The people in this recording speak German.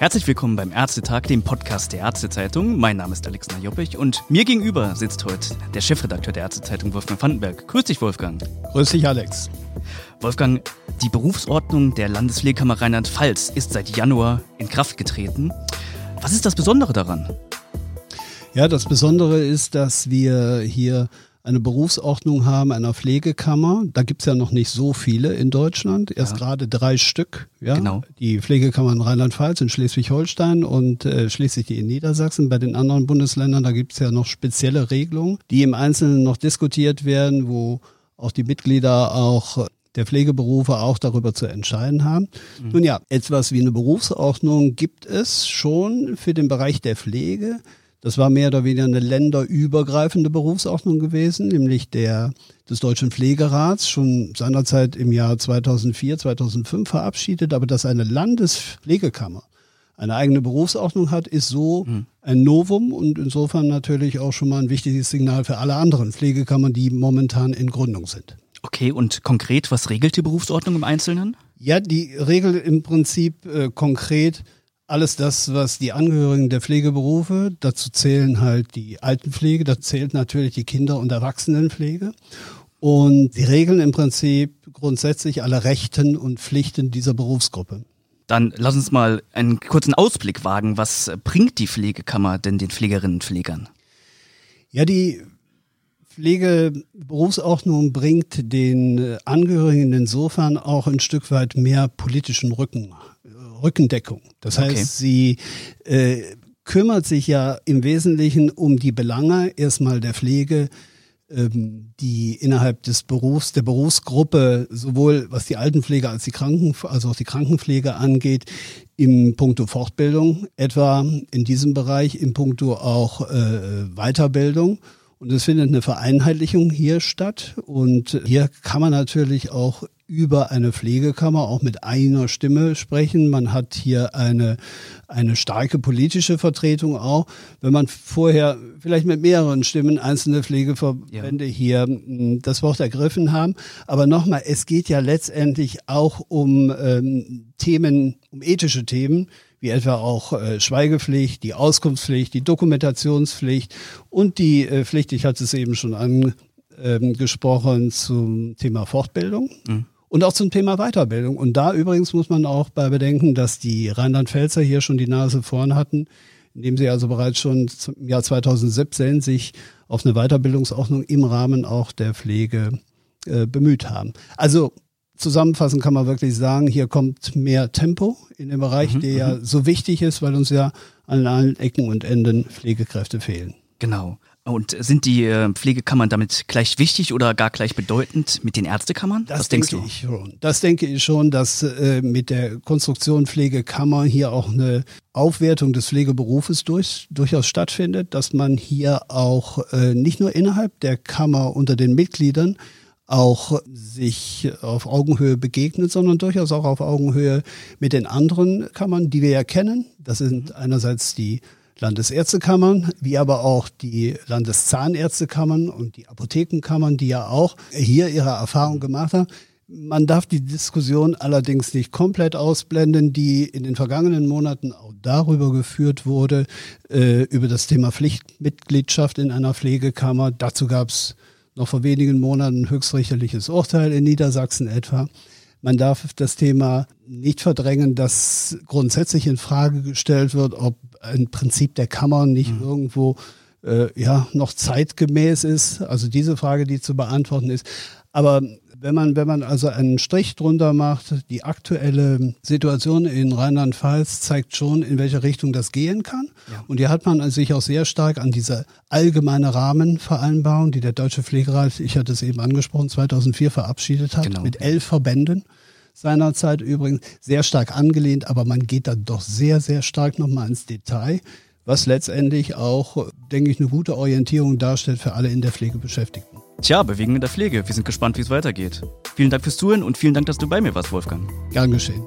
Herzlich willkommen beim Ärztetag, dem Podcast der Ärztezeitung. Mein Name ist Alexander Joppich und mir gegenüber sitzt heute der Chefredakteur der Ärztezeitung, Wolfgang Vandenberg. Grüß dich, Wolfgang. Grüß dich, Alex. Wolfgang, die Berufsordnung der Landespflegekammer Rheinland-Pfalz ist seit Januar in Kraft getreten. Was ist das Besondere daran? Ja, das Besondere ist, dass wir hier eine Berufsordnung haben einer Pflegekammer. Da gibt's ja noch nicht so viele in Deutschland, erst ja. gerade drei Stück. Ja? Genau. Die Pflegekammer in Rheinland-Pfalz, in Schleswig-Holstein und äh, schließlich die in Niedersachsen. Bei den anderen Bundesländern, da gibt's ja noch spezielle Regelungen, die im Einzelnen noch diskutiert werden, wo auch die Mitglieder auch der Pflegeberufe auch darüber zu entscheiden haben. Mhm. Nun ja, etwas wie eine Berufsordnung gibt es schon für den Bereich der Pflege. Das war mehr oder weniger eine länderübergreifende Berufsordnung gewesen, nämlich der des Deutschen Pflegerats, schon seinerzeit im Jahr 2004, 2005 verabschiedet, aber dass eine Landespflegekammer eine eigene Berufsordnung hat, ist so mhm. ein Novum und insofern natürlich auch schon mal ein wichtiges Signal für alle anderen Pflegekammern, die momentan in Gründung sind. Okay, und konkret, was regelt die Berufsordnung im Einzelnen? Ja, die regelt im Prinzip äh, konkret alles das, was die Angehörigen der Pflegeberufe, dazu zählen halt die Altenpflege, dazu zählt natürlich die Kinder- und Erwachsenenpflege. Und sie regeln im Prinzip grundsätzlich alle Rechten und Pflichten dieser Berufsgruppe. Dann lass uns mal einen kurzen Ausblick wagen. Was bringt die Pflegekammer denn den Pflegerinnen und Pflegern? Ja, die Pflegeberufsordnung bringt den Angehörigen insofern auch ein Stück weit mehr politischen Rücken Rückendeckung. Das heißt, okay. sie äh, kümmert sich ja im Wesentlichen um die Belange erstmal der Pflege, ähm, die innerhalb des Berufs, der Berufsgruppe, sowohl was die Altenpflege als die Kranken, also auch die Krankenpflege angeht, im Punkto Fortbildung, etwa in diesem Bereich, im Punkto auch äh, Weiterbildung. Und es findet eine Vereinheitlichung hier statt. Und hier kann man natürlich auch über eine Pflegekammer auch mit einer Stimme sprechen. Man hat hier eine, eine starke politische Vertretung auch. Wenn man vorher vielleicht mit mehreren Stimmen einzelne Pflegeverbände ja. hier hm, das Wort ergriffen haben. Aber nochmal, es geht ja letztendlich auch um ähm, Themen, um ethische Themen wie etwa auch äh, Schweigepflicht, die Auskunftspflicht, die Dokumentationspflicht und die äh, Pflicht, ich hatte es eben schon angesprochen, ähm, zum Thema Fortbildung. Mhm und auch zum Thema Weiterbildung. Und da übrigens muss man auch bei bedenken, dass die Rheinland-Pfälzer hier schon die Nase vorn hatten, indem sie also bereits schon im Jahr 2017 sich auf eine Weiterbildungsordnung im Rahmen auch der Pflege äh, bemüht haben. Also zusammenfassend kann man wirklich sagen, hier kommt mehr Tempo in dem Bereich, mhm, der ja mhm. so wichtig ist, weil uns ja an allen Ecken und Enden Pflegekräfte fehlen. Genau. Und sind die äh, Pflegekammern damit gleich wichtig oder gar gleich bedeutend mit den Ärztekammern? Das Was denkst du? Ich schon. Das denke ich schon, dass äh, mit der Konstruktion Pflegekammer hier auch eine Aufwertung des Pflegeberufes durch, durchaus stattfindet, dass man hier auch äh, nicht nur innerhalb der Kammer unter den Mitgliedern auch sich auf Augenhöhe begegnet, sondern durchaus auch auf Augenhöhe mit den anderen Kammern, die wir ja kennen. Das sind einerseits die Landesärztekammern, wie aber auch die Landeszahnärztekammern und die Apothekenkammern, die ja auch hier ihre Erfahrung gemacht haben. Man darf die Diskussion allerdings nicht komplett ausblenden, die in den vergangenen Monaten auch darüber geführt wurde, äh, über das Thema Pflichtmitgliedschaft in einer Pflegekammer. Dazu gab es noch vor wenigen Monaten ein höchstrichterliches Urteil in Niedersachsen etwa. Man darf das Thema nicht verdrängen, dass grundsätzlich in Frage gestellt wird, ob ein Prinzip der Kammer nicht mhm. irgendwo äh, ja noch zeitgemäß ist. Also diese Frage, die zu beantworten ist. Aber wenn man, wenn man also einen Strich drunter macht, die aktuelle Situation in Rheinland-Pfalz zeigt schon, in welche Richtung das gehen kann. Ja. Und hier hat man sich auch sehr stark an diese allgemeine Rahmenvereinbarung, die der Deutsche Pflegerat, ich hatte es eben angesprochen, 2004 verabschiedet hat, genau. mit elf Verbänden seinerzeit übrigens, sehr stark angelehnt, aber man geht da doch sehr, sehr stark nochmal ins Detail, was letztendlich auch, denke ich, eine gute Orientierung darstellt für alle in der Pflege Beschäftigten. Tja, Bewegung in der Pflege. Wir sind gespannt, wie es weitergeht. Vielen Dank fürs Zuhören und vielen Dank, dass du bei mir warst, Wolfgang. Gern geschehen.